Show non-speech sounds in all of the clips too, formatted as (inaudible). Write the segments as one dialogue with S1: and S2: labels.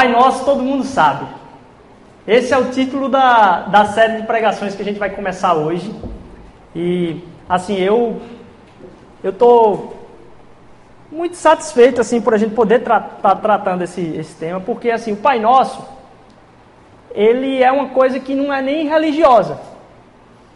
S1: Pai Nosso todo mundo sabe. Esse é o título da, da série de pregações que a gente vai começar hoje. E assim, eu eu tô muito satisfeito assim por a gente poder estar tra tá tratando esse, esse tema, porque assim, o Pai Nosso ele é uma coisa que não é nem religiosa.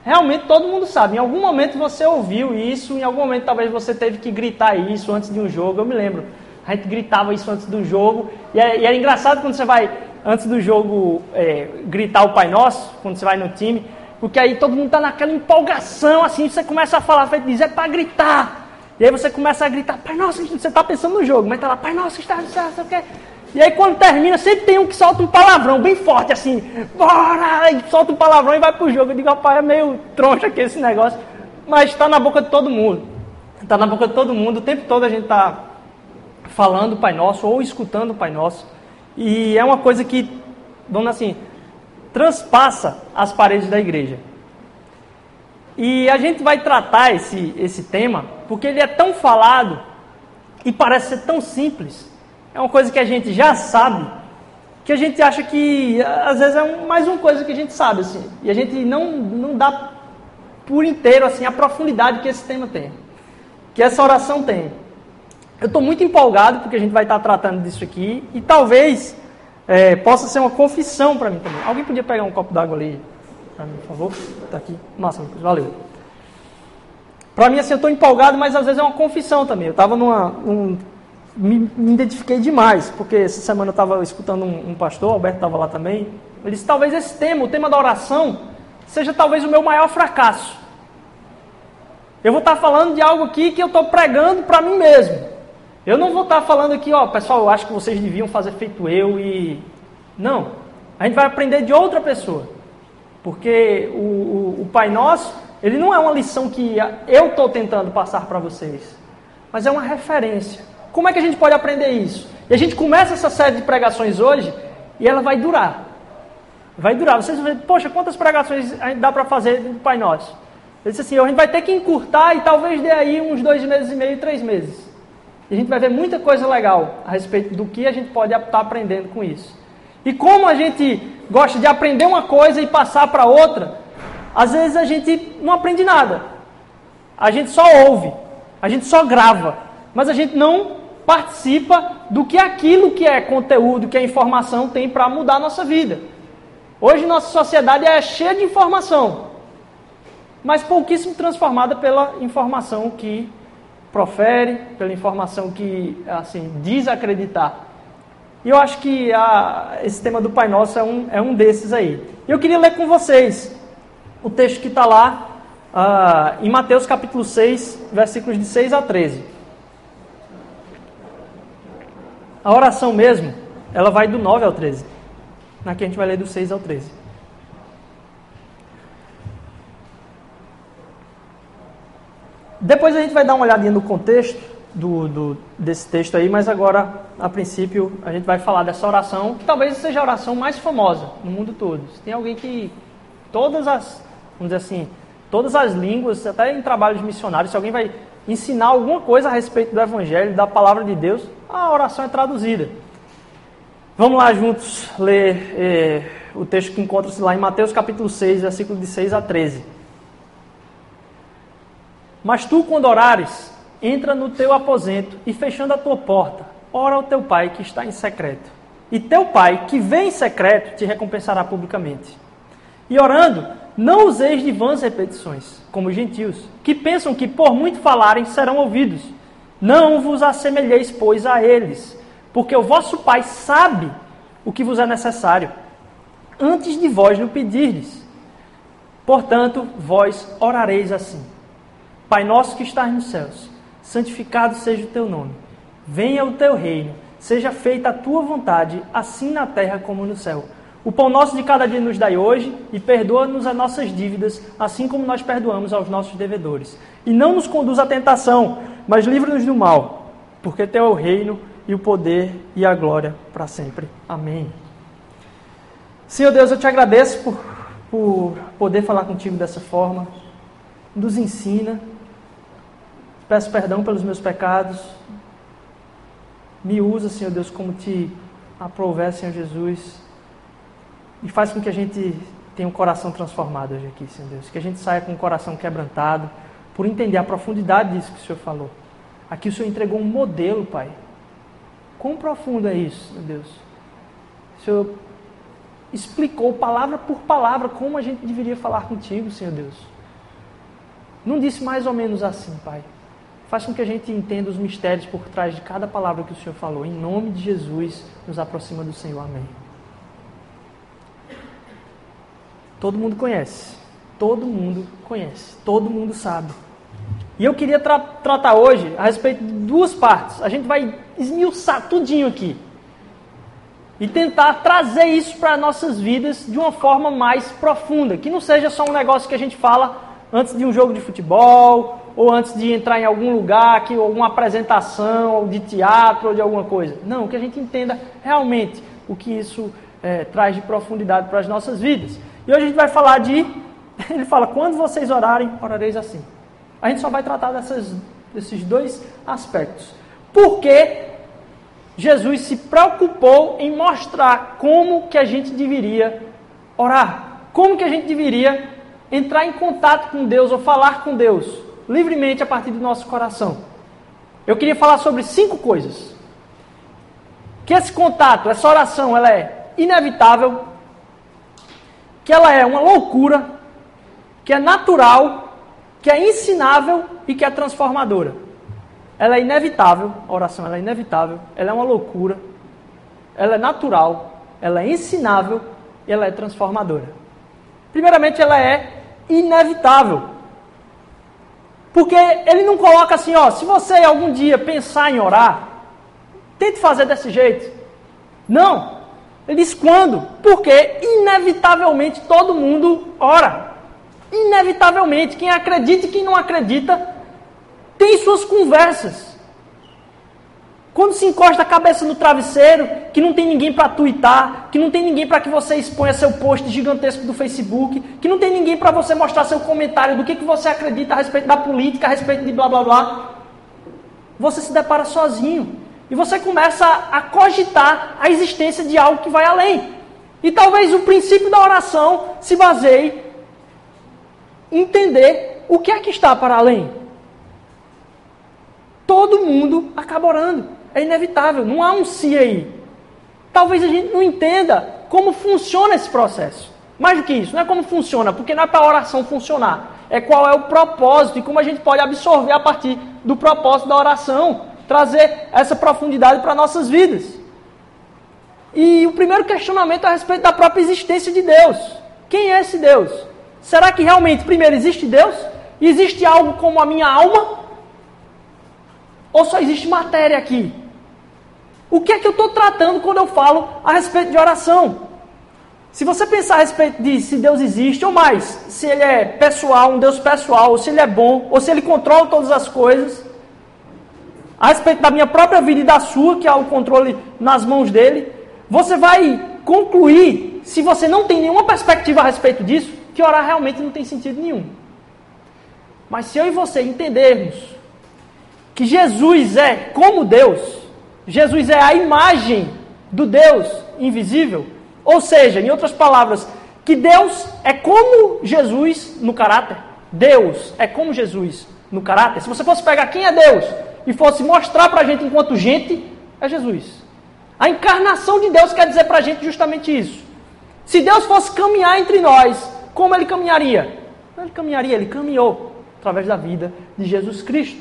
S1: Realmente todo mundo sabe. Em algum momento você ouviu isso, em algum momento talvez você teve que gritar isso antes de um jogo. Eu me lembro. A gente gritava isso antes do jogo. E, é, e era engraçado quando você vai, antes do jogo, é, gritar o Pai Nosso, quando você vai no time, porque aí todo mundo está naquela empolgação, assim, você começa a falar, vai dizer é gritar. E aí você começa a gritar, Pai Nosso, você está pensando no jogo, mas está lá, Pai Nosso, está, está, está, está, e aí quando termina, sempre tem um que solta um palavrão bem forte, assim, bora! E solta um palavrão e vai pro jogo. Eu digo, rapaz, é meio troncho aqui esse negócio. Mas está na boca de todo mundo. Está na boca de todo mundo. O tempo todo a gente está falando o Pai Nosso ou escutando o Pai Nosso. E é uma coisa que, vamos assim, transpassa as paredes da igreja. E a gente vai tratar esse, esse tema porque ele é tão falado e parece ser tão simples é uma coisa que a gente já sabe, que a gente acha que às vezes é mais uma coisa que a gente sabe, assim, e a gente não, não dá por inteiro assim a profundidade que esse tema tem, que essa oração tem. Eu estou muito empolgado porque a gente vai estar tratando disso aqui e talvez é, possa ser uma confissão para mim também. Alguém podia pegar um copo d'água ali para mim, por favor? Está aqui. Massa, Lucas. Valeu. Para mim, assim, eu estou empolgado, mas às vezes é uma confissão também. Eu estava num me, me, identifiquei demais, porque essa semana eu estava escutando um, um, pastor, Alberto estava lá também. Ele disse: talvez esse tema, o tema da oração, seja talvez o meu maior fracasso. Eu vou estar falando de algo aqui que eu estou pregando para mim mesmo. Eu não vou estar falando aqui, ó, pessoal, eu acho que vocês deviam fazer feito eu e. Não. A gente vai aprender de outra pessoa. Porque o, o, o Pai Nosso, ele não é uma lição que eu estou tentando passar para vocês, mas é uma referência. Como é que a gente pode aprender isso? E a gente começa essa série de pregações hoje e ela vai durar. Vai durar. Vocês vão ver, poxa, quantas pregações dá para fazer do Pai Nosso? Ele disse assim, a gente vai ter que encurtar e talvez dê aí uns dois meses e meio, três meses. E a gente vai ver muita coisa legal a respeito do que a gente pode estar aprendendo com isso. E como a gente gosta de aprender uma coisa e passar para outra, às vezes a gente não aprende nada. A gente só ouve, a gente só grava, mas a gente não participa do que aquilo que é conteúdo, que é informação tem para mudar a nossa vida. Hoje nossa sociedade é cheia de informação, mas pouquíssimo transformada pela informação que profere, pela informação que assim diz. E eu acho que a, esse tema do Pai Nosso é um, é um desses aí. Eu queria ler com vocês o texto que está lá uh, em Mateus capítulo 6, versículos de 6 a 13. A oração mesmo, ela vai do 9 ao 13. Aqui a gente vai ler do 6 ao 13. Depois a gente vai dar uma olhadinha no contexto do, do, desse texto aí, mas agora, a princípio, a gente vai falar dessa oração, que talvez seja a oração mais famosa no mundo todo. Se tem alguém que todas as, vamos dizer assim, todas as línguas, até em trabalhos missionários, se alguém vai ensinar alguma coisa a respeito do Evangelho, da palavra de Deus, a oração é traduzida. Vamos lá juntos ler eh, o texto que encontra-se lá em Mateus capítulo 6, versículo de 6 a 13. Mas tu, quando orares, entra no teu aposento e fechando a tua porta, ora ao teu pai que está em secreto. E teu pai, que vem em secreto, te recompensará publicamente. E orando, não useis de vãs repetições, como os gentios, que pensam que por muito falarem serão ouvidos. Não vos assemelheis, pois, a eles, porque o vosso Pai sabe o que vos é necessário, antes de vós lhe pedirdes. Portanto, vós orareis assim: Pai nosso que estás nos céus, santificado seja o teu nome. Venha o teu reino, seja feita a tua vontade, assim na terra como no céu. O pão nosso de cada dia nos dai hoje e perdoa-nos as nossas dívidas, assim como nós perdoamos aos nossos devedores. E não nos conduz à tentação, mas livra-nos do mal, porque teu é o reino e o poder e a glória para sempre. Amém. Senhor Deus, eu te agradeço por, por poder falar contigo dessa forma. Nos ensina. Peço perdão pelos meus pecados. Me usa, Senhor Deus, como te aprouver, Senhor Jesus, e faz com que a gente tenha um coração transformado hoje aqui, Senhor Deus. Que a gente saia com o coração quebrantado, por entender a profundidade disso que o Senhor falou. Aqui o Senhor entregou um modelo, Pai. Quão profundo é isso, meu Deus? O Senhor explicou palavra por palavra como a gente deveria falar contigo, Senhor Deus. Não disse mais ou menos assim, Pai. Faz com que a gente entenda os mistérios por trás de cada palavra que o Senhor falou. Em nome de Jesus, nos aproxima do Senhor. Amém. Todo mundo conhece. Todo mundo conhece. Todo mundo sabe. E eu queria tra tratar hoje a respeito de duas partes. A gente vai esmiuçar tudinho aqui. E tentar trazer isso para nossas vidas de uma forma mais profunda. Que não seja só um negócio que a gente fala antes de um jogo de futebol, ou antes de entrar em algum lugar, que alguma apresentação, ou de teatro, ou de alguma coisa. Não, que a gente entenda realmente o que isso é, traz de profundidade para as nossas vidas. E hoje a gente vai falar de. (laughs) Ele fala: quando vocês orarem, orareis assim. A gente só vai tratar dessas, desses dois aspectos. Porque Jesus se preocupou em mostrar como que a gente deveria orar. Como que a gente deveria entrar em contato com Deus ou falar com Deus livremente a partir do nosso coração. Eu queria falar sobre cinco coisas. Que esse contato, essa oração, ela é inevitável, que ela é uma loucura, que é natural, que é ensinável e que é transformadora. Ela é inevitável, a oração ela é inevitável, ela é uma loucura, ela é natural, ela é ensinável e ela é transformadora. Primeiramente, ela é inevitável. Porque ele não coloca assim, ó, se você algum dia pensar em orar, tente fazer desse jeito. Não. Ele diz quando? Porque inevitavelmente todo mundo ora. Inevitavelmente, quem acredita e quem não acredita tem suas conversas. Quando se encosta a cabeça no travesseiro, que não tem ninguém para twittar, que não tem ninguém para que você exponha seu post gigantesco do Facebook, que não tem ninguém para você mostrar seu comentário do que, que você acredita a respeito da política, a respeito de blá blá blá, você se depara sozinho. E você começa a cogitar a existência de algo que vai além. E talvez o princípio da oração se baseie em entender o que é que está para além. Todo mundo acaba orando. É inevitável, não há um si aí. Talvez a gente não entenda como funciona esse processo. Mais do que isso, não é como funciona, porque não é para a oração funcionar. É qual é o propósito e como a gente pode absorver a partir do propósito da oração, trazer essa profundidade para nossas vidas. E o primeiro questionamento é a respeito da própria existência de Deus. Quem é esse Deus? Será que realmente, primeiro, existe Deus? Existe algo como a minha alma? Ou só existe matéria aqui? O que é que eu estou tratando quando eu falo a respeito de oração? Se você pensar a respeito de se Deus existe, ou mais, se Ele é pessoal, um Deus pessoal, ou se Ele é bom, ou se Ele controla todas as coisas, a respeito da minha própria vida e da sua, que há o controle nas mãos dele, você vai concluir, se você não tem nenhuma perspectiva a respeito disso, que orar realmente não tem sentido nenhum. Mas se eu e você entendermos que Jesus é como Deus, Jesus é a imagem do Deus invisível. Ou seja, em outras palavras, que Deus é como Jesus no caráter. Deus é como Jesus no caráter. Se você fosse pegar quem é Deus e fosse mostrar para a gente enquanto gente, é Jesus. A encarnação de Deus quer dizer para a gente justamente isso. Se Deus fosse caminhar entre nós, como ele caminharia? Ele caminharia, ele caminhou através da vida de Jesus Cristo.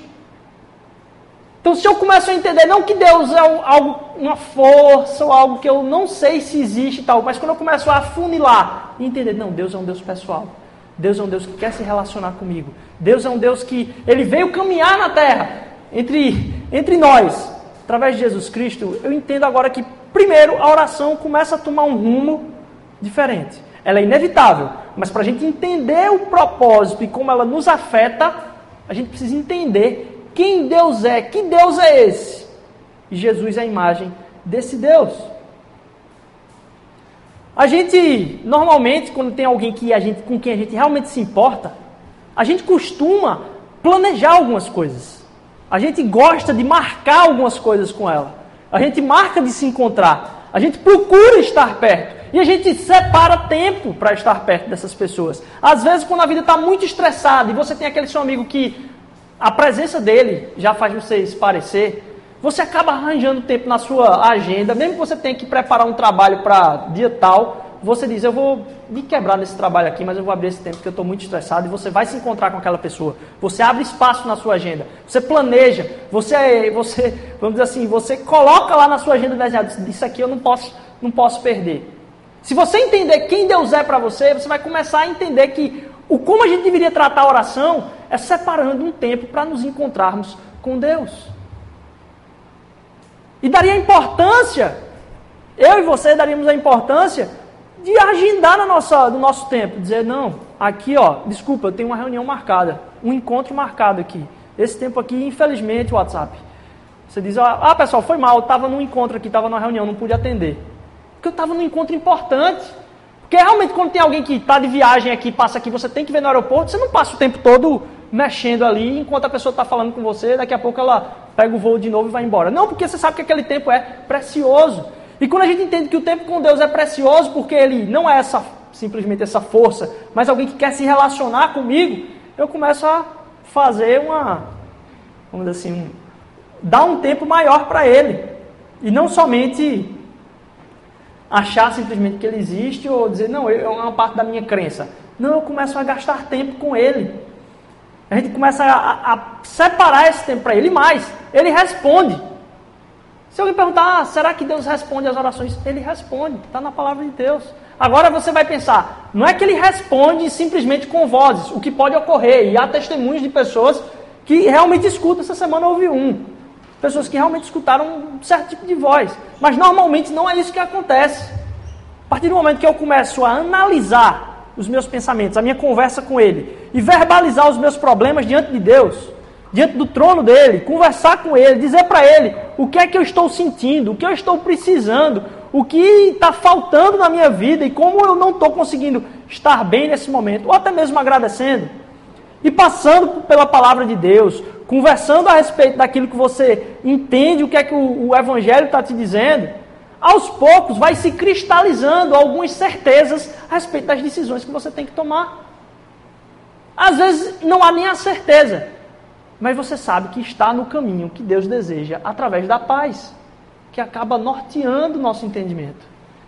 S1: Então, se eu começo a entender, não que Deus é algo, uma força ou algo que eu não sei se existe e tal, mas quando eu começo a afunilar e entender, não, Deus é um Deus pessoal. Deus é um Deus que quer se relacionar comigo. Deus é um Deus que ele veio caminhar na terra entre, entre nós, através de Jesus Cristo. Eu entendo agora que, primeiro, a oração começa a tomar um rumo diferente. Ela é inevitável, mas para a gente entender o propósito e como ela nos afeta, a gente precisa entender quem Deus é? Que Deus é esse? E Jesus é a imagem desse Deus. A gente, normalmente, quando tem alguém que a gente, com quem a gente realmente se importa, a gente costuma planejar algumas coisas. A gente gosta de marcar algumas coisas com ela. A gente marca de se encontrar. A gente procura estar perto. E a gente separa tempo para estar perto dessas pessoas. Às vezes, quando a vida está muito estressada e você tem aquele seu amigo que a presença dele já faz você esparecer, você acaba arranjando tempo na sua agenda, mesmo que você tenha que preparar um trabalho para dia tal, você diz, eu vou me quebrar nesse trabalho aqui, mas eu vou abrir esse tempo porque eu estou muito estressado e você vai se encontrar com aquela pessoa. Você abre espaço na sua agenda, você planeja, você, você vamos dizer assim, você coloca lá na sua agenda desenhado, isso aqui eu não posso, não posso perder. Se você entender quem Deus é para você, você vai começar a entender que o como a gente deveria tratar a oração é separando um tempo para nos encontrarmos com Deus. E daria importância, eu e você daríamos a importância de agendar no nosso, no nosso tempo. Dizer, não, aqui ó, desculpa, eu tenho uma reunião marcada, um encontro marcado aqui. Esse tempo aqui, infelizmente, o WhatsApp. Você diz, ah, pessoal, foi mal, eu estava num encontro aqui, estava numa reunião, não pude atender. Porque eu estava num encontro importante. Porque realmente quando tem alguém que está de viagem aqui, passa aqui, você tem que ver no aeroporto, você não passa o tempo todo mexendo ali, enquanto a pessoa está falando com você, daqui a pouco ela pega o voo de novo e vai embora. Não, porque você sabe que aquele tempo é precioso. E quando a gente entende que o tempo com Deus é precioso, porque ele não é essa, simplesmente essa força, mas alguém que quer se relacionar comigo, eu começo a fazer uma, vamos dizer assim, um, dar um tempo maior para ele. E não somente achar simplesmente que ele existe ou dizer, não, é uma parte da minha crença. Não, eu começo a gastar tempo com ele. A gente começa a, a separar esse tempo para ele. E mais, ele responde. Se alguém perguntar, ah, será que Deus responde às orações? Ele responde, está na palavra de Deus. Agora você vai pensar, não é que ele responde simplesmente com vozes, o que pode ocorrer, e há testemunhos de pessoas que realmente escutam, essa semana houve um. Pessoas que realmente escutaram um certo tipo de voz. Mas normalmente não é isso que acontece. A partir do momento que eu começo a analisar os meus pensamentos, a minha conversa com ele, e verbalizar os meus problemas diante de Deus, diante do trono dele, conversar com ele, dizer para ele o que é que eu estou sentindo, o que eu estou precisando, o que está faltando na minha vida e como eu não estou conseguindo estar bem nesse momento, ou até mesmo agradecendo. E passando pela palavra de Deus, conversando a respeito daquilo que você entende, o que é que o, o Evangelho está te dizendo, aos poucos vai se cristalizando algumas certezas a respeito das decisões que você tem que tomar. Às vezes não há nem a certeza, mas você sabe que está no caminho que Deus deseja através da paz, que acaba norteando o nosso entendimento.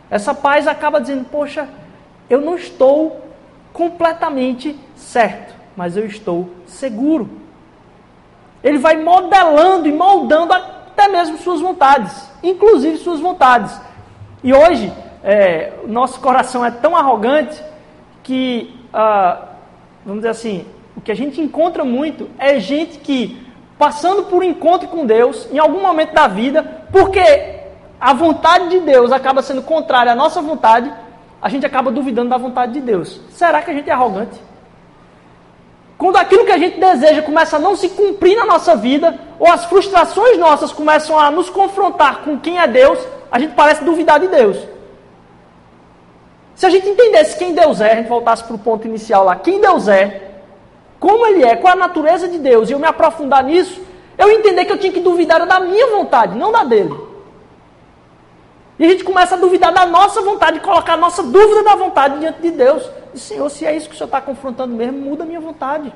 S1: Essa paz acaba dizendo: Poxa, eu não estou completamente certo, mas eu estou seguro. Ele vai modelando e moldando até mesmo suas vontades, inclusive suas vontades. E hoje, é, nosso coração é tão arrogante que, ah, vamos dizer assim, o que a gente encontra muito é gente que, passando por um encontro com Deus, em algum momento da vida, porque a vontade de Deus acaba sendo contrária à nossa vontade, a gente acaba duvidando da vontade de Deus. Será que a gente é arrogante? Quando aquilo que a gente deseja começa a não se cumprir na nossa vida, ou as frustrações nossas começam a nos confrontar com quem é Deus, a gente parece duvidar de Deus. Se a gente entendesse quem Deus é, a gente voltasse para o ponto inicial lá, quem Deus é, como ele é, qual a natureza de Deus, e eu me aprofundar nisso, eu entender que eu tinha que duvidar da minha vontade, não da dele. E a gente começa a duvidar da nossa vontade, colocar a nossa dúvida da vontade diante de Deus. Senhor, se é isso que o Senhor está confrontando mesmo, muda a minha vontade.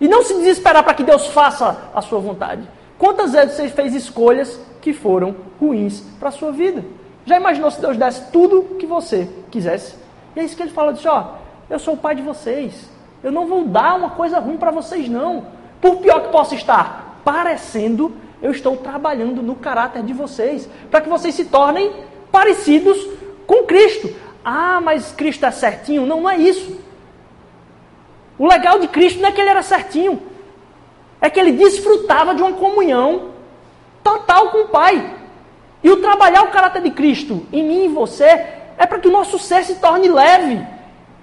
S1: E não se desesperar para que Deus faça a sua vontade. Quantas vezes você fez escolhas que foram ruins para a sua vida? Já imaginou se Deus desse tudo o que você quisesse? E é isso que ele fala, diz, ó, eu sou o pai de vocês. Eu não vou dar uma coisa ruim para vocês, não. Por pior que possa estar parecendo, eu estou trabalhando no caráter de vocês, para que vocês se tornem parecidos com Cristo. Ah, mas Cristo é certinho? Não, não é isso. O legal de Cristo não é que ele era certinho, é que ele desfrutava de uma comunhão total com o Pai. E o trabalhar o caráter de Cristo em mim e em você é para que o nosso ser se torne leve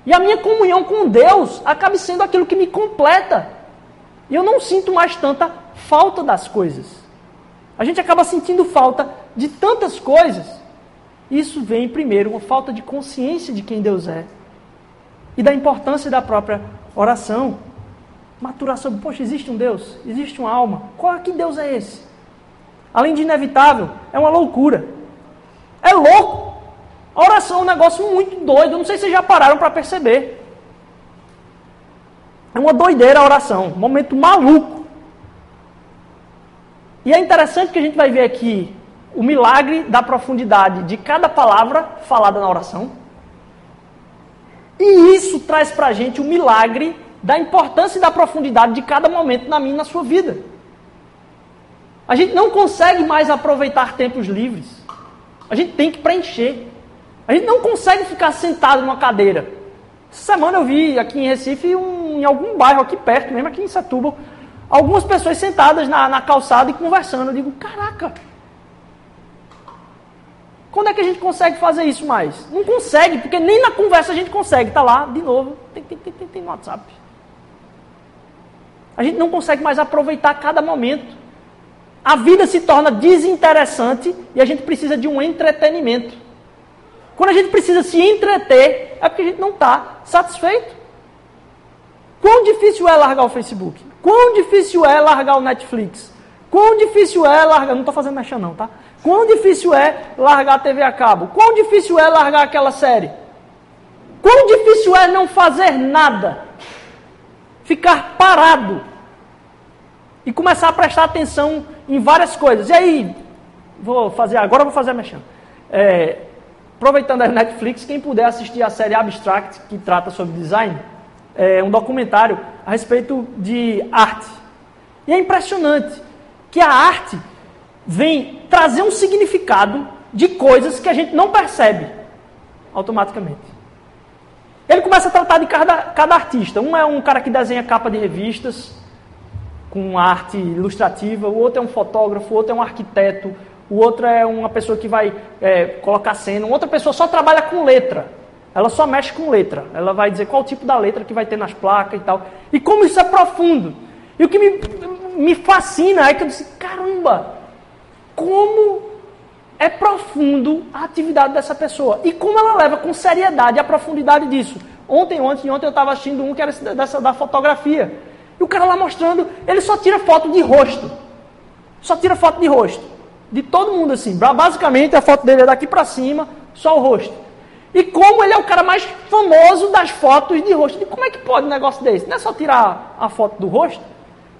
S1: e a minha comunhão com Deus acabe sendo aquilo que me completa. E eu não sinto mais tanta falta das coisas. A gente acaba sentindo falta de tantas coisas. Isso vem primeiro uma falta de consciência de quem Deus é e da importância da própria oração. Maturação, poxa, existe um Deus, existe uma alma. Qual que Deus é esse? Além de inevitável, é uma loucura. É louco. A oração é um negócio muito doido. Eu não sei se vocês já pararam para perceber. É uma doideira a oração, um momento maluco. E é interessante que a gente vai ver aqui o milagre da profundidade de cada palavra falada na oração. E isso traz para a gente o milagre da importância e da profundidade de cada momento na minha e na sua vida. A gente não consegue mais aproveitar tempos livres. A gente tem que preencher. A gente não consegue ficar sentado numa cadeira. Essa semana eu vi aqui em Recife, um, em algum bairro aqui perto, mesmo aqui em Setúbal, algumas pessoas sentadas na, na calçada e conversando. Eu digo, caraca, quando é que a gente consegue fazer isso mais? Não consegue, porque nem na conversa a gente consegue. Está lá, de novo, tem, tem, tem, tem, no WhatsApp. A gente não consegue mais aproveitar cada momento. A vida se torna desinteressante e a gente precisa de um entretenimento. Quando a gente precisa se entreter, é porque a gente não está satisfeito. Quão difícil é largar o Facebook? Quão difícil é largar o Netflix? Quão difícil é largar. Não estou fazendo mexer, não, tá? Quão difícil é largar a TV a cabo? Quão difícil é largar aquela série? Quão difícil é não fazer nada? ficar parado e começar a prestar atenção em várias coisas. E aí, vou fazer agora, vou fazer a mexendo. É, aproveitando a Netflix, quem puder assistir a série Abstract, que trata sobre design, é um documentário a respeito de arte. E é impressionante que a arte vem trazer um significado de coisas que a gente não percebe automaticamente. Ele começa a tratar de cada, cada artista. Um é um cara que desenha capa de revistas, com arte ilustrativa, o outro é um fotógrafo, o outro é um arquiteto, o outro é uma pessoa que vai é, colocar cena, outra pessoa só trabalha com letra. Ela só mexe com letra. Ela vai dizer qual tipo da letra que vai ter nas placas e tal. E como isso é profundo. E o que me, me fascina é que eu disse, caramba, como é profundo a atividade dessa pessoa. E como ela leva com seriedade a profundidade disso. Ontem, ontem, ontem eu estava assistindo um que era dessa da fotografia. E o cara lá mostrando, ele só tira foto de rosto. Só tira foto de rosto. De todo mundo assim. Basicamente a foto dele é daqui para cima, só o rosto. E como ele é o cara mais famoso das fotos de rosto. E como é que pode um negócio desse? Não é só tirar a foto do rosto?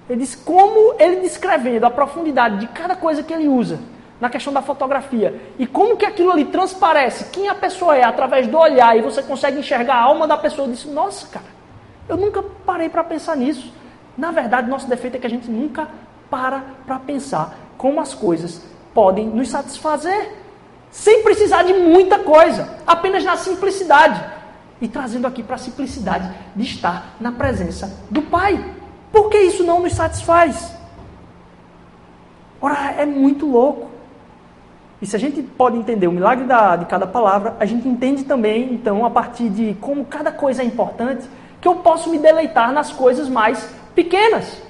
S1: Ele diz como ele descrevendo a profundidade de cada coisa que ele usa na questão da fotografia. E como que aquilo ali transparece quem a pessoa é através do olhar e você consegue enxergar a alma da pessoa. Eu disse, nossa, cara, eu nunca parei para pensar nisso. Na verdade, nosso defeito é que a gente nunca para para pensar como as coisas podem nos satisfazer. Sem precisar de muita coisa, apenas na simplicidade. E trazendo aqui para a simplicidade de estar na presença do Pai. Por que isso não nos satisfaz? Ora, é muito louco. E se a gente pode entender o milagre da, de cada palavra, a gente entende também, então, a partir de como cada coisa é importante, que eu posso me deleitar nas coisas mais pequenas.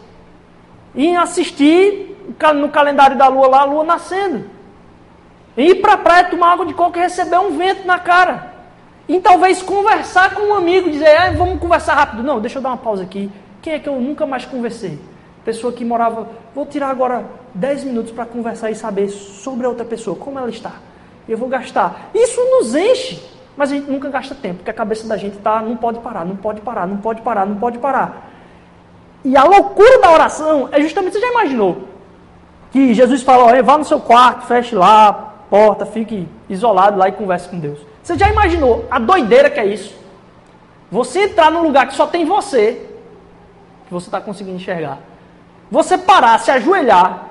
S1: E assistir no calendário da lua lá, a lua nascendo. E ir para a praia tomar água de coco e receber um vento na cara. E talvez conversar com um amigo, dizer, ah, vamos conversar rápido. Não, deixa eu dar uma pausa aqui. Quem é que eu nunca mais conversei? Pessoa que morava, vou tirar agora 10 minutos para conversar e saber sobre a outra pessoa, como ela está. Eu vou gastar. Isso nos enche, mas a gente nunca gasta tempo, porque a cabeça da gente tá, não pode parar, não pode parar, não pode parar, não pode parar. E a loucura da oração é justamente, você já imaginou? Que Jesus fala, vá no seu quarto, feche lá, porta, fique isolado lá e converse com Deus. Você já imaginou a doideira que é isso? Você entrar num lugar que só tem você, que você está conseguindo enxergar. Você parar, se ajoelhar,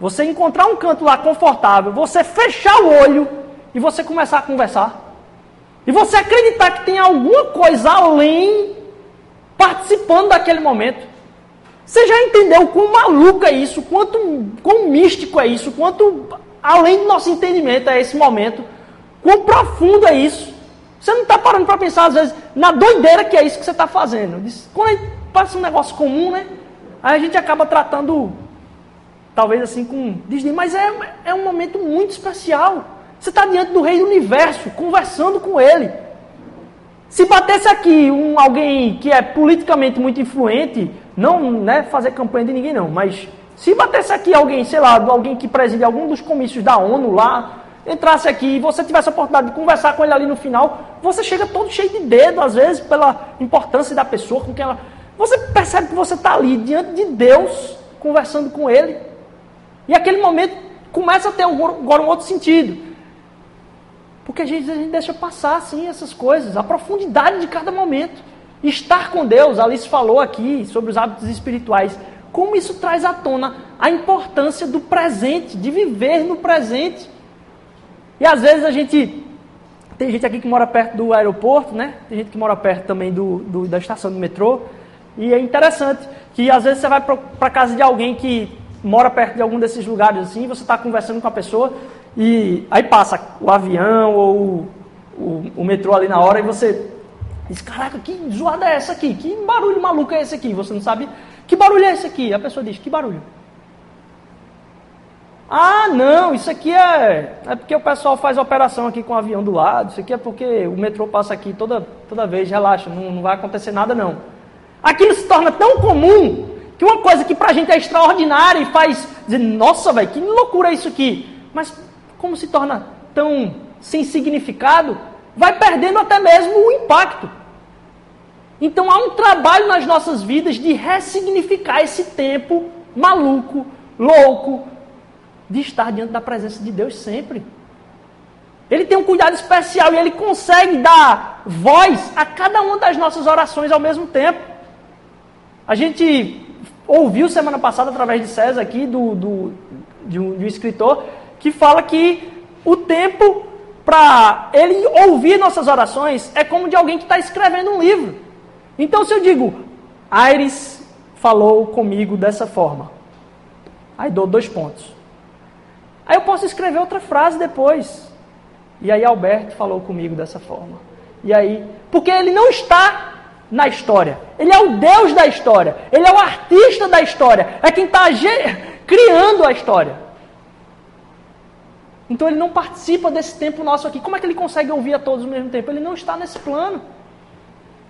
S1: você encontrar um canto lá confortável, você fechar o olho e você começar a conversar. E você acreditar que tem alguma coisa além participando daquele momento. Você já entendeu quão maluco é isso, quanto quão místico é isso, quanto além do nosso entendimento é esse momento, quão profundo é isso. Você não está parando para pensar, às vezes, na doideira que é isso que você está fazendo. Quando parece um negócio comum, né? Aí a gente acaba tratando, talvez assim, com desdém, mas é, é um momento muito especial. Você está diante do Rei do Universo, conversando com Ele. Se batesse aqui um, alguém que é politicamente muito influente, não né, fazer campanha de ninguém não, mas se batesse aqui alguém, sei lá, alguém que preside algum dos comícios da ONU lá, entrasse aqui e você tivesse a oportunidade de conversar com ele ali no final, você chega todo cheio de dedo, às vezes, pela importância da pessoa com quem ela. Você percebe que você está ali diante de Deus, conversando com ele. E aquele momento começa a ter agora um outro sentido. Porque a gente, a gente deixa passar assim essas coisas, a profundidade de cada momento. Estar com Deus, Alice falou aqui sobre os hábitos espirituais. Como isso traz à tona a importância do presente, de viver no presente. E às vezes a gente. Tem gente aqui que mora perto do aeroporto, né? Tem gente que mora perto também do, do da estação do metrô. E é interessante que às vezes você vai para casa de alguém que mora perto de algum desses lugares assim, você está conversando com a pessoa e aí passa o avião ou o, o, metrô ali na hora e você diz, caraca, que zoada é essa aqui? Que barulho maluco é esse aqui? Você não sabe que barulho é esse aqui? A pessoa diz, que barulho? Ah, não, isso aqui é, é porque o pessoal faz operação aqui com o avião do lado, isso aqui é porque o metrô passa aqui toda, toda vez, relaxa, não, não vai acontecer nada não. Aquilo se torna tão comum que uma coisa que pra gente é extraordinária e faz dizer, nossa, velho, que loucura é isso aqui. Mas como se torna tão sem significado, vai perdendo até mesmo o impacto. Então há um trabalho nas nossas vidas de ressignificar esse tempo maluco, louco, de estar diante da presença de Deus sempre. Ele tem um cuidado especial e ele consegue dar voz a cada uma das nossas orações ao mesmo tempo. A gente ouviu semana passada, através de César aqui, do, do de, um, de um escritor, que fala que o tempo para ele ouvir nossas orações é como de alguém que está escrevendo um livro. Então, se eu digo, Aires falou comigo dessa forma, aí dou dois pontos. Aí eu posso escrever outra frase depois. E aí Alberto falou comigo dessa forma. E aí, porque ele não está na história. Ele é o Deus da história. Ele é o artista da história. É quem está criando a história. Então ele não participa desse tempo nosso aqui. Como é que ele consegue ouvir a todos ao mesmo tempo? Ele não está nesse plano.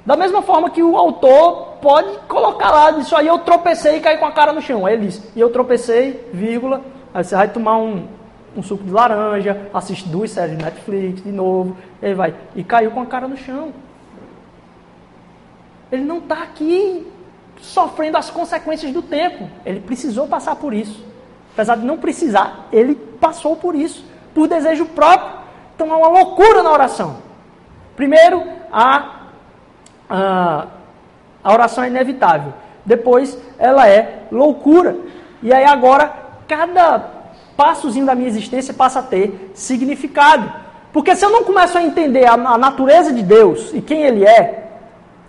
S1: Da mesma forma que o autor pode colocar lá, isso aí eu tropecei e caí com a cara no chão. Aí ele diz, e eu tropecei, vírgula, Aí você vai tomar um, um suco de laranja, assiste duas séries de Netflix de novo, ele vai. E caiu com a cara no chão. Ele não está aqui sofrendo as consequências do tempo. Ele precisou passar por isso. Apesar de não precisar, ele passou por isso, por desejo próprio. Então há uma loucura na oração. Primeiro, a, a, a oração é inevitável. Depois, ela é loucura. E aí agora cada passozinho da minha existência passa a ter significado. Porque se eu não começo a entender a, a natureza de Deus e quem Ele é,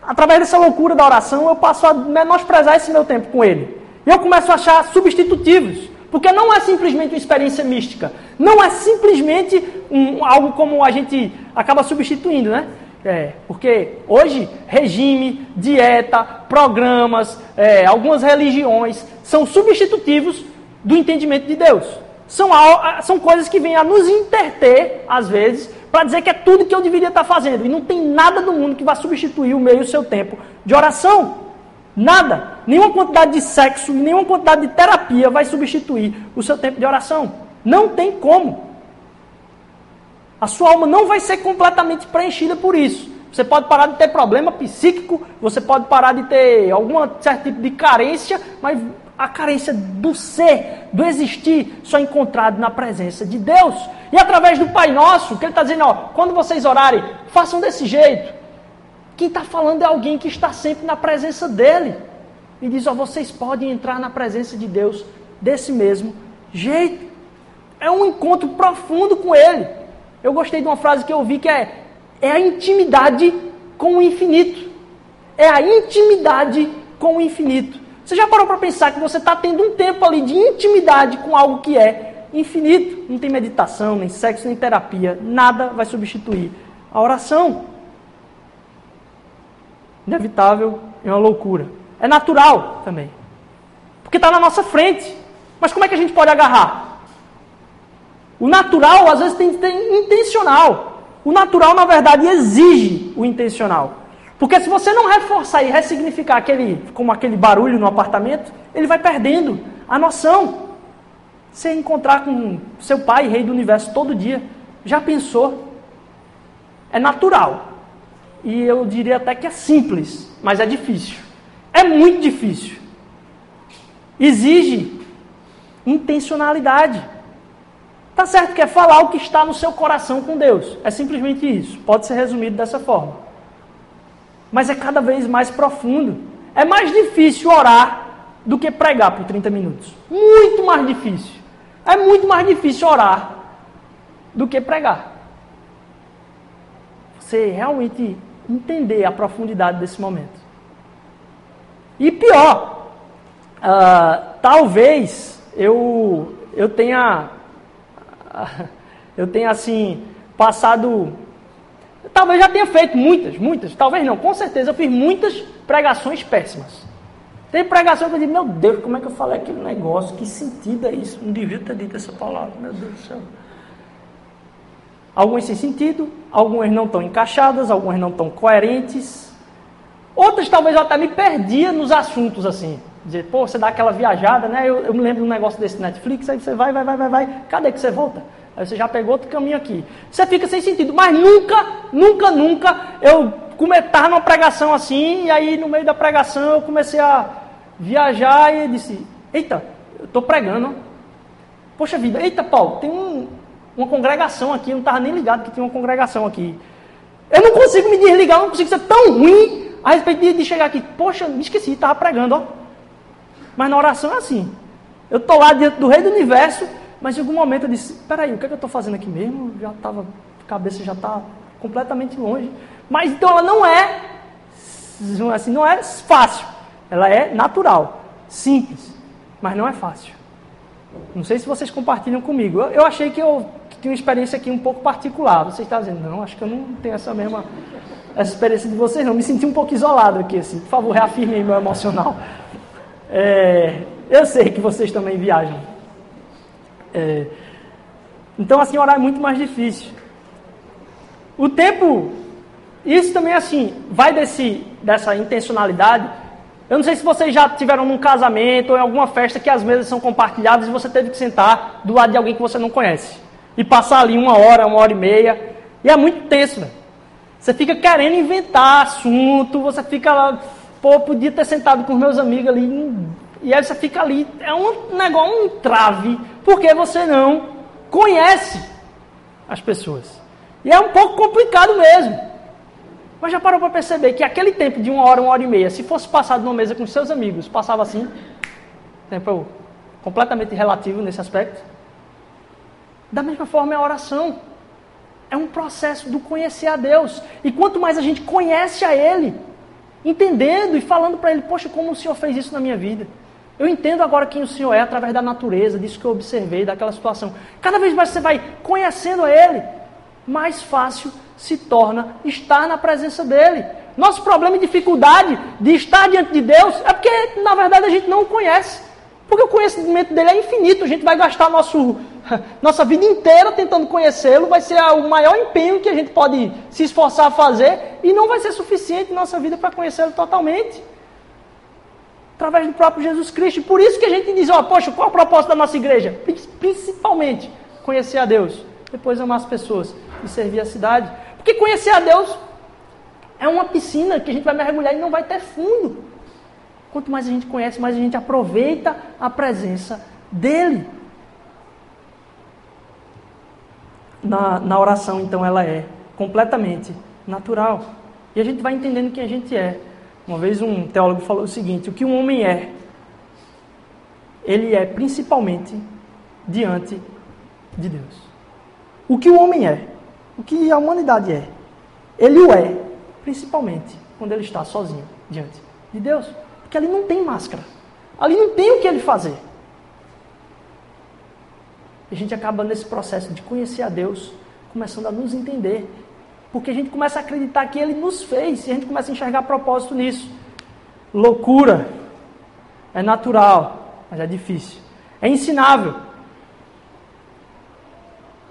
S1: através dessa loucura da oração, eu passo a menosprezar esse meu tempo com Ele. E eu começo a achar substitutivos. Porque não é simplesmente uma experiência mística. Não é simplesmente um, algo como a gente acaba substituindo, né? É, porque hoje regime, dieta, programas, é, algumas religiões são substitutivos do entendimento de Deus. São, são coisas que vêm a nos interter, às vezes, para dizer que é tudo que eu deveria estar fazendo. E não tem nada no mundo que vá substituir o meio e o seu tempo de oração. Nada. Nenhuma quantidade de sexo, nenhuma quantidade de terapia vai substituir o seu tempo de oração. Não tem como. A sua alma não vai ser completamente preenchida por isso. Você pode parar de ter problema psíquico, você pode parar de ter algum certo tipo de carência, mas a carência do ser, do existir, só encontrado na presença de Deus. E através do Pai Nosso, que Ele está dizendo, ó, quando vocês orarem, façam desse jeito. Quem está falando é alguém que está sempre na presença dEle. E diz, ó, vocês podem entrar na presença de Deus desse mesmo jeito. É um encontro profundo com Ele. Eu gostei de uma frase que eu vi que é, é a intimidade com o infinito. É a intimidade com o infinito. Você já parou para pensar que você está tendo um tempo ali de intimidade com algo que é infinito? Não tem meditação, nem sexo, nem terapia. Nada vai substituir a oração. Inevitável é uma loucura. É natural também. Porque está na nossa frente. Mas como é que a gente pode agarrar? O natural, às vezes, tem que ter intencional. O natural, na verdade, exige o intencional. Porque se você não reforçar e ressignificar aquele, como aquele barulho no apartamento, ele vai perdendo a noção. Você encontrar com seu pai, rei do universo, todo dia. Já pensou? É natural. E eu diria até que é simples, mas é difícil. É muito difícil. Exige intencionalidade. Tá certo que é falar o que está no seu coração com Deus. É simplesmente isso. Pode ser resumido dessa forma. Mas é cada vez mais profundo. É mais difícil orar do que pregar por 30 minutos. Muito mais difícil. É muito mais difícil orar do que pregar. Você realmente entender a profundidade desse momento. E pior, uh, talvez eu, eu tenha, (laughs) eu tenha assim, passado, talvez já tenha feito muitas, muitas, talvez não, com certeza eu fiz muitas pregações péssimas. Tem pregação que eu digo, meu Deus, como é que eu falei aquele negócio? Que sentido é isso? Não devia ter dito essa palavra, meu Deus do céu. Algumas sem sentido, algumas não estão encaixadas, algumas não estão coerentes. Outras talvez eu até me perdia nos assuntos assim. Dizer, pô, você dá aquela viajada, né? Eu, eu me lembro de um negócio desse Netflix, aí você vai, vai, vai, vai, vai. Cadê que você volta? Aí você já pegou outro caminho aqui. Você fica sem sentido, mas nunca, nunca, nunca eu estava numa pregação assim, e aí no meio da pregação eu comecei a viajar e disse, eita, eu estou pregando. Poxa vida, eita Paulo, tem um, uma congregação aqui, eu não estava nem ligado que tinha uma congregação aqui. Eu não consigo me desligar, eu não consigo ser tão ruim a respeito de, de chegar aqui. Poxa, me esqueci, estava pregando, ó. Mas na oração é assim. Eu estou lá diante do rei do universo, mas em algum momento eu disse, peraí, o que, é que eu estou fazendo aqui mesmo? Já estava, a cabeça já está completamente longe. Mas então ela não é, assim, não é fácil. Ela é natural, simples, mas não é fácil. Não sei se vocês compartilham comigo. Eu, eu achei que eu tinha uma experiência aqui um pouco particular. Você está dizendo, não, acho que eu não tenho essa mesma essa experiência de vocês, não. Me senti um pouco isolado aqui, assim. Por favor, reafirmem meu emocional. É, eu sei que vocês também viajam. É, então, assim, orar é muito mais difícil. O tempo, isso também, assim, vai desse, dessa intencionalidade eu não sei se vocês já tiveram num casamento ou em alguma festa que as mesas são compartilhadas e você teve que sentar do lado de alguém que você não conhece. E passar ali uma hora, uma hora e meia. E é muito tenso, velho. Você fica querendo inventar assunto, você fica lá, pô, podia ter sentado com meus amigos ali. E aí você fica ali, é um negócio, um trave, porque você não conhece as pessoas. E é um pouco complicado mesmo. Mas já parou para perceber que aquele tempo de uma hora, uma hora e meia, se fosse passado numa mesa com seus amigos, passava assim? Tempo completamente relativo nesse aspecto. Da mesma forma é a oração. É um processo do conhecer a Deus. E quanto mais a gente conhece a Ele, entendendo e falando para Ele, poxa, como o Senhor fez isso na minha vida. Eu entendo agora quem o Senhor é através da natureza, disso que eu observei, daquela situação. Cada vez mais você vai conhecendo Ele, mais fácil se torna estar na presença dele. Nosso problema e dificuldade de estar diante de Deus é porque, na verdade, a gente não o conhece. Porque o conhecimento dele é infinito. A gente vai gastar nosso, (laughs) nossa vida inteira tentando conhecê-lo. Vai ser o maior empenho que a gente pode se esforçar a fazer. E não vai ser suficiente nossa vida para conhecê-lo totalmente. Através do próprio Jesus Cristo. Por isso que a gente diz: ó, poxa, qual o propósito da nossa igreja? Principalmente conhecer a Deus. Depois amar as pessoas e servir a cidade. Porque conhecer a Deus é uma piscina que a gente vai mergulhar e não vai ter fundo. Quanto mais a gente conhece, mais a gente aproveita a presença dEle. Na, na oração, então, ela é completamente natural. E a gente vai entendendo quem a gente é. Uma vez um teólogo falou o seguinte: o que um homem é, ele é principalmente diante de Deus. O que o homem é o que a humanidade é. Ele o é, principalmente quando ele está sozinho diante de Deus. Porque ali não tem máscara. Ali não tem o que ele fazer. A gente acaba nesse processo de conhecer a Deus, começando a nos entender. Porque a gente começa a acreditar que Ele nos fez, e a gente começa a enxergar propósito nisso. Loucura. É natural, mas é difícil. É ensinável.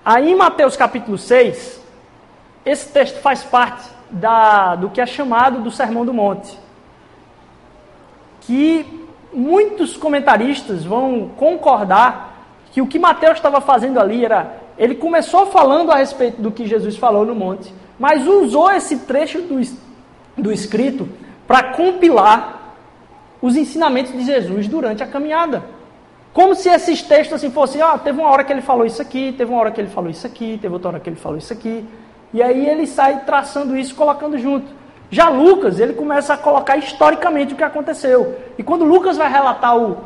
S1: Aí em Mateus capítulo 6, esse texto faz parte da, do que é chamado do Sermão do Monte, que muitos comentaristas vão concordar que o que Mateus estava fazendo ali era, ele começou falando a respeito do que Jesus falou no monte, mas usou esse trecho do, do escrito para compilar os ensinamentos de Jesus durante a caminhada. Como se esses textos assim fossem, ah, teve uma hora que ele falou isso aqui, teve uma hora que ele falou isso aqui, teve outra hora que ele falou isso aqui. E aí ele sai traçando isso, colocando junto. Já Lucas, ele começa a colocar historicamente o que aconteceu. E quando Lucas vai relatar o,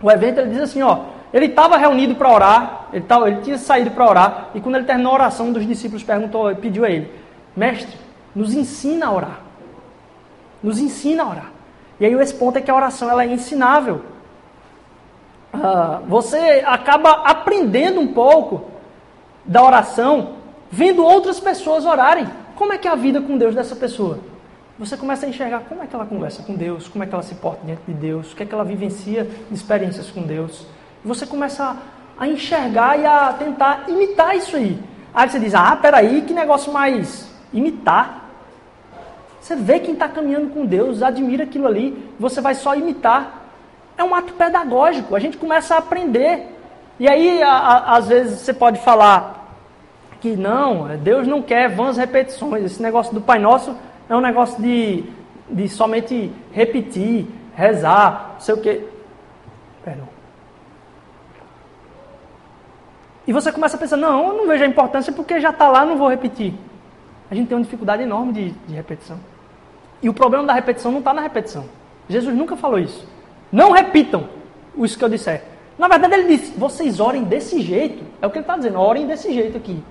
S1: o evento, ele diz assim, ó, ele estava reunido para orar, ele, tava, ele tinha saído para orar, e quando ele terminou a oração, um dos discípulos perguntou, pediu a ele, mestre, nos ensina a orar. Nos ensina a orar. E aí esse ponto é que a oração ela é ensinável. Ah, você acaba aprendendo um pouco da oração vendo outras pessoas orarem. Como é que é a vida com Deus dessa pessoa? Você começa a enxergar como é que ela conversa com Deus, como é que ela se porta diante de Deus, o que é que ela vivencia de experiências com Deus. Você começa a enxergar e a tentar imitar isso aí. Aí você diz, ah, peraí, que negócio mais imitar. Você vê quem está caminhando com Deus, admira aquilo ali, você vai só imitar é um ato pedagógico. A gente começa a aprender. E aí, a, a, às vezes, você pode falar que não, Deus não quer vãs repetições. Esse negócio do Pai Nosso é um negócio de, de somente repetir, rezar, não sei o quê. Perdão. E você começa a pensar, não, eu não vejo a importância porque já está lá, não vou repetir. A gente tem uma dificuldade enorme de, de repetição. E o problema da repetição não está na repetição. Jesus nunca falou isso. Não repitam isso que eu disser. Na verdade, ele disse: vocês orem desse jeito. É o que ele está dizendo: orem desse jeito aqui.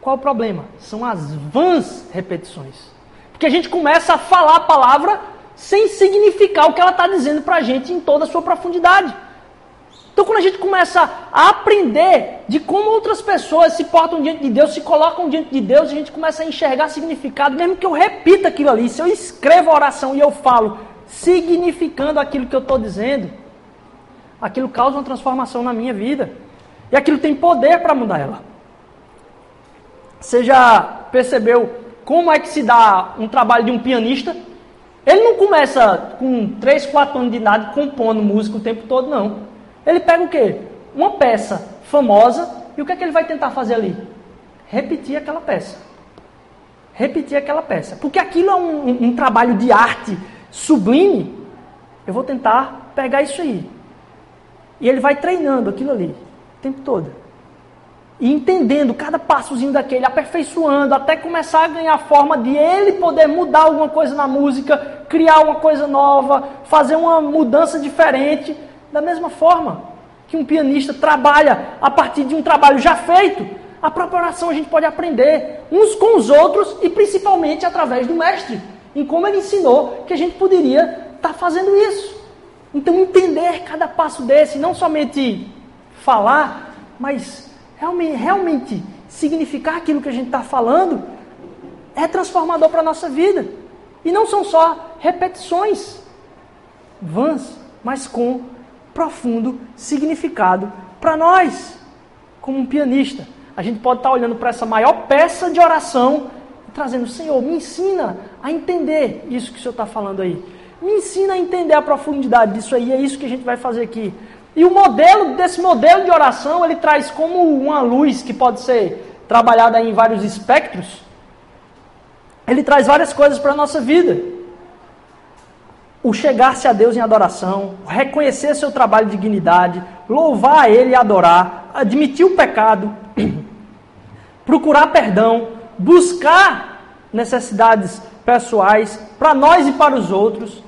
S1: Qual o problema? São as vãs repetições. Porque a gente começa a falar a palavra sem significar o que ela está dizendo para a gente em toda a sua profundidade. Então, quando a gente começa a aprender de como outras pessoas se portam diante de Deus, se colocam diante de Deus, a gente começa a enxergar significado, mesmo que eu repita aquilo ali, se eu escrevo a oração e eu falo, significando aquilo que eu estou dizendo, aquilo causa uma transformação na minha vida. E aquilo tem poder para mudar ela. Você já percebeu como é que se dá um trabalho de um pianista? Ele não começa com 3, 4 anos de idade compondo música o tempo todo, não. Ele pega o quê? Uma peça famosa e o que é que ele vai tentar fazer ali? Repetir aquela peça. Repetir aquela peça. Porque aquilo é um, um, um trabalho de arte sublime, eu vou tentar pegar isso aí. E ele vai treinando aquilo ali, o tempo todo. E entendendo cada passozinho daquele, aperfeiçoando, até começar a ganhar forma de ele poder mudar alguma coisa na música, criar uma coisa nova, fazer uma mudança diferente. Da mesma forma que um pianista trabalha a partir de um trabalho já feito, a própria oração a gente pode aprender uns com os outros e principalmente através do mestre em como ele ensinou que a gente poderia estar tá fazendo isso. Então, entender cada passo desse, não somente falar, mas realmente, realmente significar aquilo que a gente está falando, é transformador para a nossa vida. E não são só repetições vãs, mas com profundo significado para nós, como um pianista. A gente pode estar tá olhando para essa maior peça de oração trazendo, Senhor, me ensina a entender isso que o Senhor está falando aí. Me ensina a entender a profundidade disso aí, é isso que a gente vai fazer aqui. E o modelo desse modelo de oração, ele traz como uma luz que pode ser trabalhada em vários espectros. Ele traz várias coisas para a nossa vida. O chegar-se a Deus em adoração, reconhecer seu trabalho de dignidade, louvar a Ele e adorar, admitir o pecado, (clears throat) procurar perdão, buscar necessidades pessoais para nós e para os outros,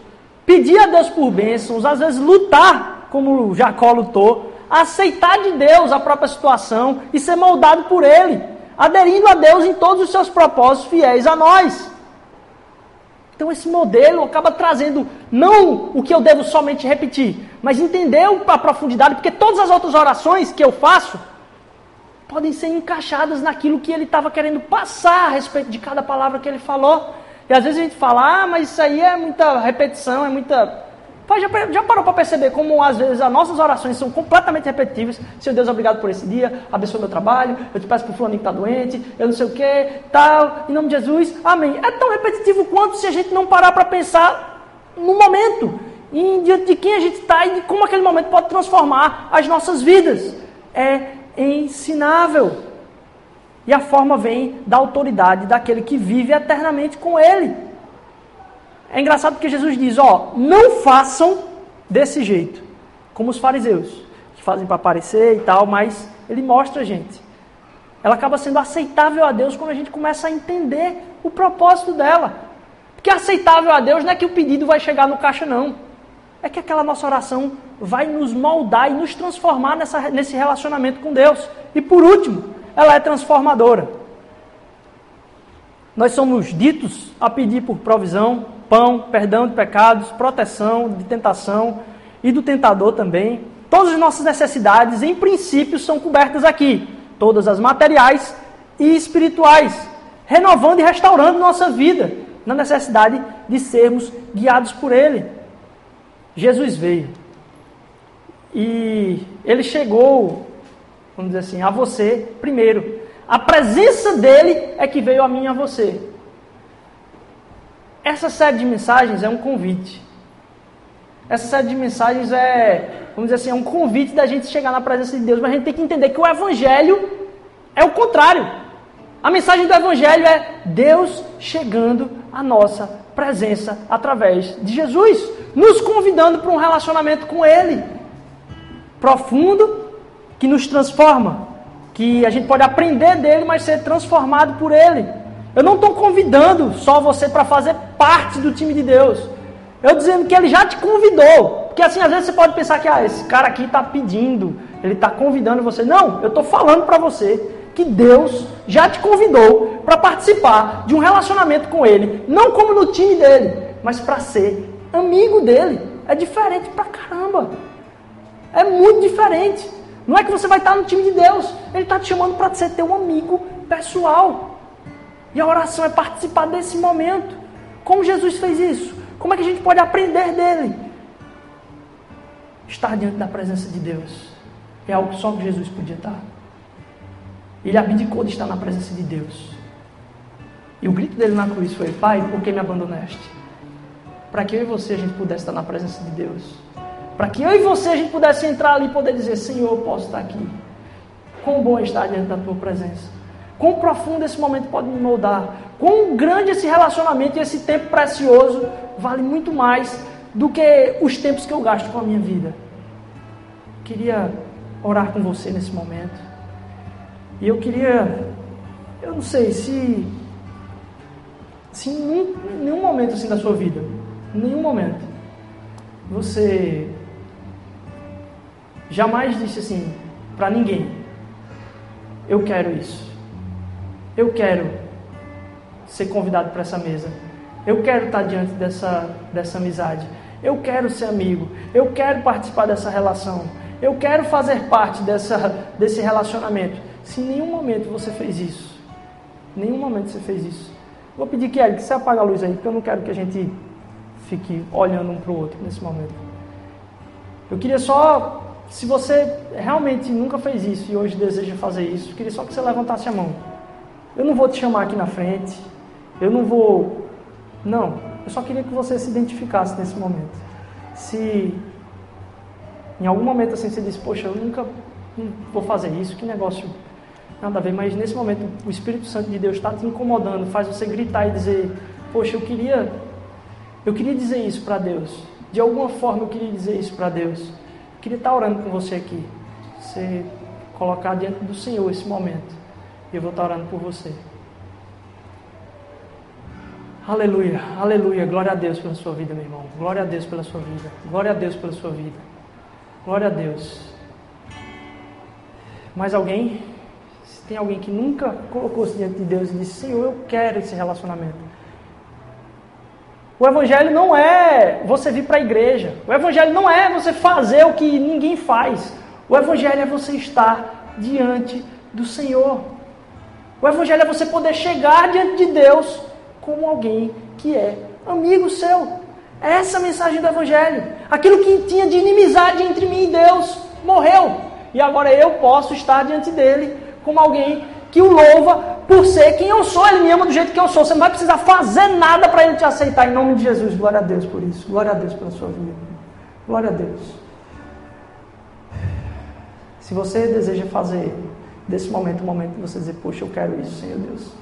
S1: pedir a Deus por bênçãos, às vezes lutar como Jacó lutou, aceitar de Deus a própria situação e ser moldado por Ele, aderindo a Deus em todos os seus propósitos fiéis a nós. Então esse modelo acaba trazendo não o que eu devo somente repetir, mas entender a profundidade, porque todas as outras orações que eu faço, podem ser encaixadas naquilo que ele estava querendo passar a respeito de cada palavra que ele falou. E às vezes a gente fala, ah, mas isso aí é muita repetição, é muita. Já, já parou para perceber como às vezes as nossas orações são completamente repetitivas? Senhor Deus, obrigado por esse dia, abençoe meu trabalho, eu te peço o fulano que está doente, eu não sei o que, tal, em nome de Jesus, amém. É tão repetitivo quanto se a gente não parar para pensar no momento e diante de quem a gente está e de como aquele momento pode transformar as nossas vidas. É ensinável. E a forma vem da autoridade daquele que vive eternamente com ele. É engraçado porque Jesus diz: Ó, não façam desse jeito, como os fariseus, que fazem para aparecer e tal, mas ele mostra a gente. Ela acaba sendo aceitável a Deus quando a gente começa a entender o propósito dela. Porque aceitável a Deus não é que o pedido vai chegar no caixa, não. É que aquela nossa oração vai nos moldar e nos transformar nessa, nesse relacionamento com Deus. E por último, ela é transformadora. Nós somos ditos a pedir por provisão, pão, perdão de pecados, proteção de tentação e do tentador também. Todas as nossas necessidades, em princípio, são cobertas aqui. Todas as materiais e espirituais, renovando e restaurando nossa vida, na necessidade de sermos guiados por Ele. Jesus veio. E ele chegou, vamos dizer assim, a você primeiro. A presença dele é que veio a mim e a você. Essa série de mensagens é um convite. Essa série de mensagens é, vamos dizer assim, é um convite da gente chegar na presença de Deus, mas a gente tem que entender que o Evangelho é o contrário. A mensagem do Evangelho é Deus chegando à nossa presença através de Jesus, nos convidando para um relacionamento com Ele profundo que nos transforma, que a gente pode aprender dele, mas ser transformado por Ele. Eu não estou convidando só você para fazer parte do time de Deus. Eu dizendo que Ele já te convidou. Porque assim, às vezes você pode pensar que ah, esse cara aqui está pedindo, ele está convidando você. Não, eu estou falando para você que Deus já te convidou para participar de um relacionamento com Ele. Não como no time dele, mas para ser amigo dele. É diferente pra caramba. É muito diferente. Não é que você vai estar no time de Deus. Ele está te chamando para ser teu amigo pessoal. E a oração é participar desse momento. Como Jesus fez isso? Como é que a gente pode aprender dele? Estar diante da presença de Deus é algo que só Jesus podia estar. Ele abdicou de estar na presença de Deus. E o grito dele na cruz foi: Pai, por que me abandonaste? Para que eu e você a gente pudesse estar na presença de Deus. Para que eu e você a gente pudesse entrar ali e poder dizer: Senhor, eu posso estar aqui. Quão bom é estar diante da tua presença. Quão profundo esse momento pode me moldar. Quão grande esse relacionamento e esse tempo precioso vale muito mais do que os tempos que eu gasto com a minha vida. Queria orar com você nesse momento. E eu queria, eu não sei se, se em nenhum, nenhum momento assim da sua vida, em nenhum momento, você jamais disse assim para ninguém: Eu quero isso. Eu quero ser convidado para essa mesa. Eu quero estar diante dessa, dessa amizade. Eu quero ser amigo. Eu quero participar dessa relação. Eu quero fazer parte dessa, desse relacionamento. Se em nenhum momento você fez isso, em nenhum momento você fez isso. Vou pedir que Eric, você apague a luz aí, porque eu não quero que a gente fique olhando um para o outro nesse momento. Eu queria só, se você realmente nunca fez isso e hoje deseja fazer isso, eu queria só que você levantasse a mão. Eu não vou te chamar aqui na frente, eu não vou. Não, eu só queria que você se identificasse nesse momento. Se em algum momento assim você disse, poxa, eu nunca vou fazer isso, que negócio nada a ver, mas nesse momento o Espírito Santo de Deus está te incomodando, faz você gritar e dizer, poxa, eu queria, eu queria dizer isso para Deus. De alguma forma eu queria dizer isso para Deus. Eu queria estar orando com você aqui. Você colocar diante do Senhor esse momento. E eu vou estar orando por você. Aleluia, aleluia. Glória a Deus pela sua vida, meu irmão. Glória a Deus pela sua vida. Glória a Deus pela sua vida. Glória a Deus. Mais alguém? Se tem alguém que nunca colocou-se diante de Deus e disse: Senhor, eu quero esse relacionamento. O Evangelho não é você vir para a igreja. O Evangelho não é você fazer o que ninguém faz. O Evangelho é você estar diante do Senhor. O Evangelho é você poder chegar diante de Deus como alguém que é amigo seu. Essa é a mensagem do Evangelho. Aquilo que tinha de inimizade entre mim e Deus morreu. E agora eu posso estar diante dele como alguém que o louva por ser quem eu sou. Ele me ama do jeito que eu sou. Você não vai precisar fazer nada para ele te aceitar. Em nome de Jesus, glória a Deus por isso. Glória a Deus pela sua vida. Glória a Deus. Se você deseja fazer desse momento um momento de você dizer, poxa, eu quero isso, Senhor Deus.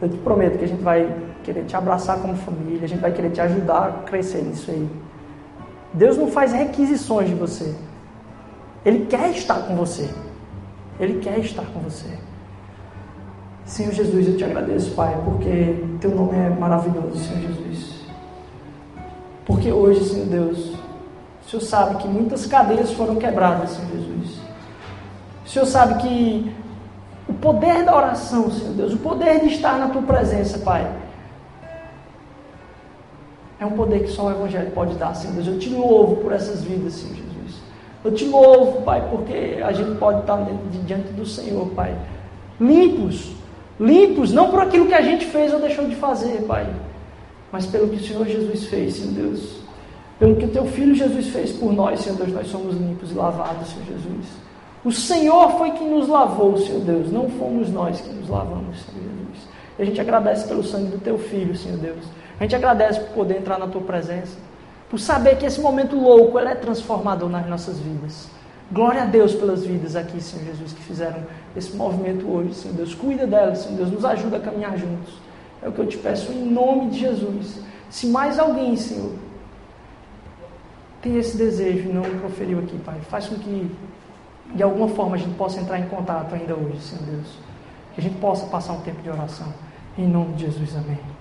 S1: Eu te prometo que a gente vai querer te abraçar como família, a gente vai querer te ajudar a crescer nisso aí. Deus não faz requisições de você. Ele quer estar com você. Ele quer estar com você. Senhor Jesus, eu te agradeço, Pai, porque teu nome é maravilhoso, Senhor Jesus. Porque hoje, Senhor Deus, o Senhor sabe que muitas cadeias foram quebradas, Senhor Jesus. O Senhor sabe que o poder da oração, Senhor Deus, o poder de estar na tua presença, Pai, é um poder que só o Evangelho pode dar, Senhor Deus. Eu te louvo por essas vidas, Senhor Jesus. Eu te louvo, Pai, porque a gente pode estar diante do Senhor, Pai, limpos, limpos, não por aquilo que a gente fez ou deixou de fazer, Pai, mas pelo que o Senhor Jesus fez, Senhor Deus. Pelo que o teu filho Jesus fez por nós, Senhor Deus, nós somos limpos e lavados, Senhor Jesus. O Senhor foi quem nos lavou, Senhor Deus, não fomos nós que nos lavamos, Senhor Jesus. E a gente agradece pelo sangue do teu filho, Senhor Deus. A gente agradece por poder entrar na tua presença, por saber que esse momento louco é transformador nas nossas vidas. Glória a Deus pelas vidas aqui, Senhor Jesus, que fizeram esse movimento hoje, Senhor Deus. Cuida delas, Senhor Deus, nos ajuda a caminhar juntos. É o que eu te peço em nome de Jesus. Se mais alguém, Senhor, tem esse desejo e não proferiu aqui, Pai, faz com que de alguma forma a gente possa entrar em contato ainda hoje, Senhor Deus. Que a gente possa passar um tempo de oração. Em nome de Jesus, amém.